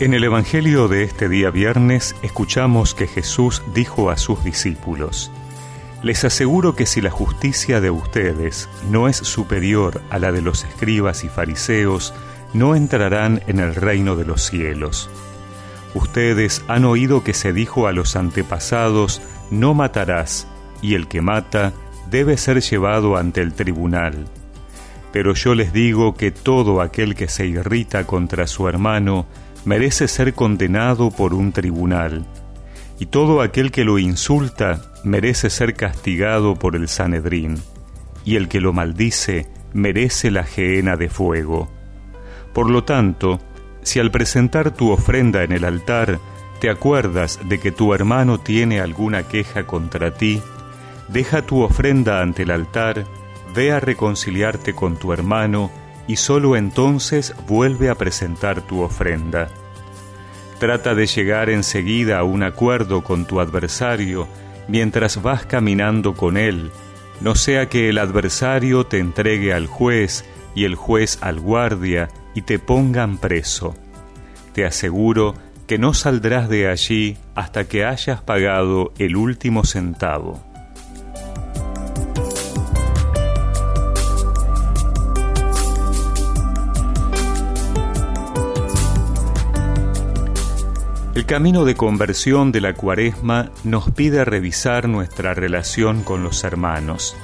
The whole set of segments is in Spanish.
En el Evangelio de este día viernes escuchamos que Jesús dijo a sus discípulos, Les aseguro que si la justicia de ustedes no es superior a la de los escribas y fariseos, no entrarán en el reino de los cielos. Ustedes han oído que se dijo a los antepasados, No matarás, y el que mata debe ser llevado ante el tribunal. Pero yo les digo que todo aquel que se irrita contra su hermano, merece ser condenado por un tribunal, y todo aquel que lo insulta merece ser castigado por el Sanedrín, y el que lo maldice merece la gehenna de fuego. Por lo tanto, si al presentar tu ofrenda en el altar te acuerdas de que tu hermano tiene alguna queja contra ti, deja tu ofrenda ante el altar, ve a reconciliarte con tu hermano, y sólo entonces vuelve a presentar tu ofrenda. Trata de llegar enseguida a un acuerdo con tu adversario mientras vas caminando con él, no sea que el adversario te entregue al juez y el juez al guardia y te pongan preso. Te aseguro que no saldrás de allí hasta que hayas pagado el último centavo. El camino de conversión de la cuaresma nos pide revisar nuestra relación con los hermanos.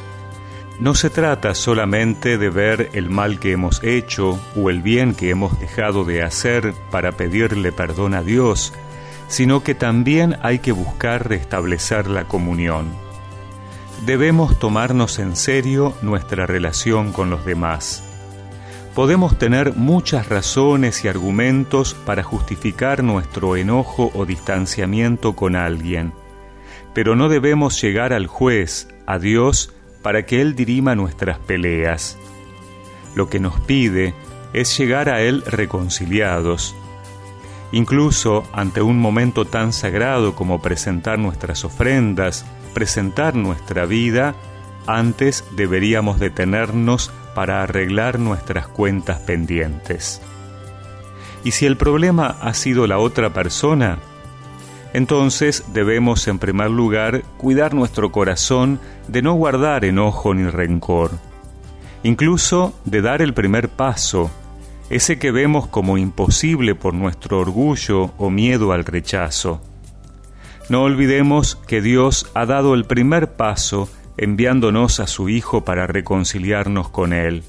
No se trata solamente de ver el mal que hemos hecho o el bien que hemos dejado de hacer para pedirle perdón a Dios, sino que también hay que buscar restablecer la comunión. Debemos tomarnos en serio nuestra relación con los demás podemos tener muchas razones y argumentos para justificar nuestro enojo o distanciamiento con alguien, pero no debemos llegar al juez, a Dios, para que Él dirima nuestras peleas. Lo que nos pide es llegar a Él reconciliados. Incluso ante un momento tan sagrado como presentar nuestras ofrendas, presentar nuestra vida, antes deberíamos detenernos para arreglar nuestras cuentas pendientes. Y si el problema ha sido la otra persona, entonces debemos en primer lugar cuidar nuestro corazón de no guardar enojo ni rencor, incluso de dar el primer paso, ese que vemos como imposible por nuestro orgullo o miedo al rechazo. No olvidemos que Dios ha dado el primer paso enviándonos a su Hijo para reconciliarnos con Él.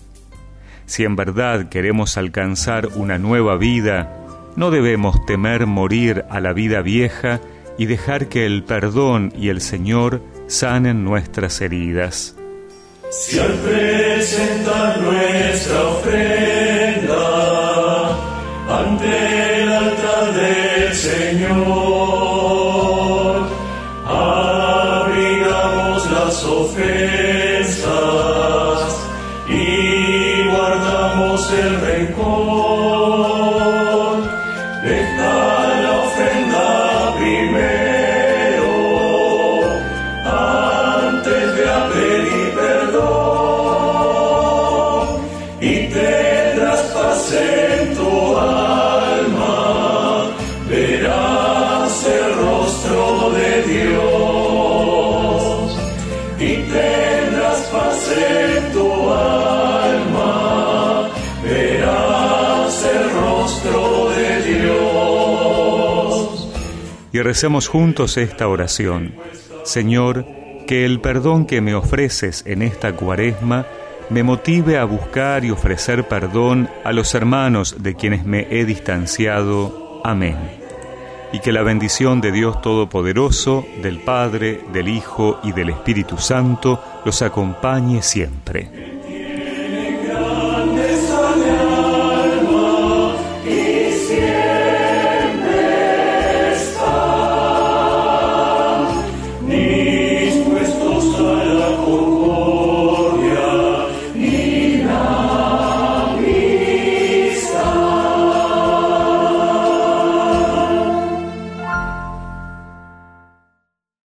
Si en verdad queremos alcanzar una nueva vida, no debemos temer morir a la vida vieja y dejar que el perdón y el Señor sanen nuestras heridas. Si al presentar nuestra ofrenda ante el altar del Señor, guardamos el rencor. Y recemos juntos esta oración. Señor, que el perdón que me ofreces en esta cuaresma me motive a buscar y ofrecer perdón a los hermanos de quienes me he distanciado. Amén. Y que la bendición de Dios Todopoderoso, del Padre, del Hijo y del Espíritu Santo los acompañe siempre.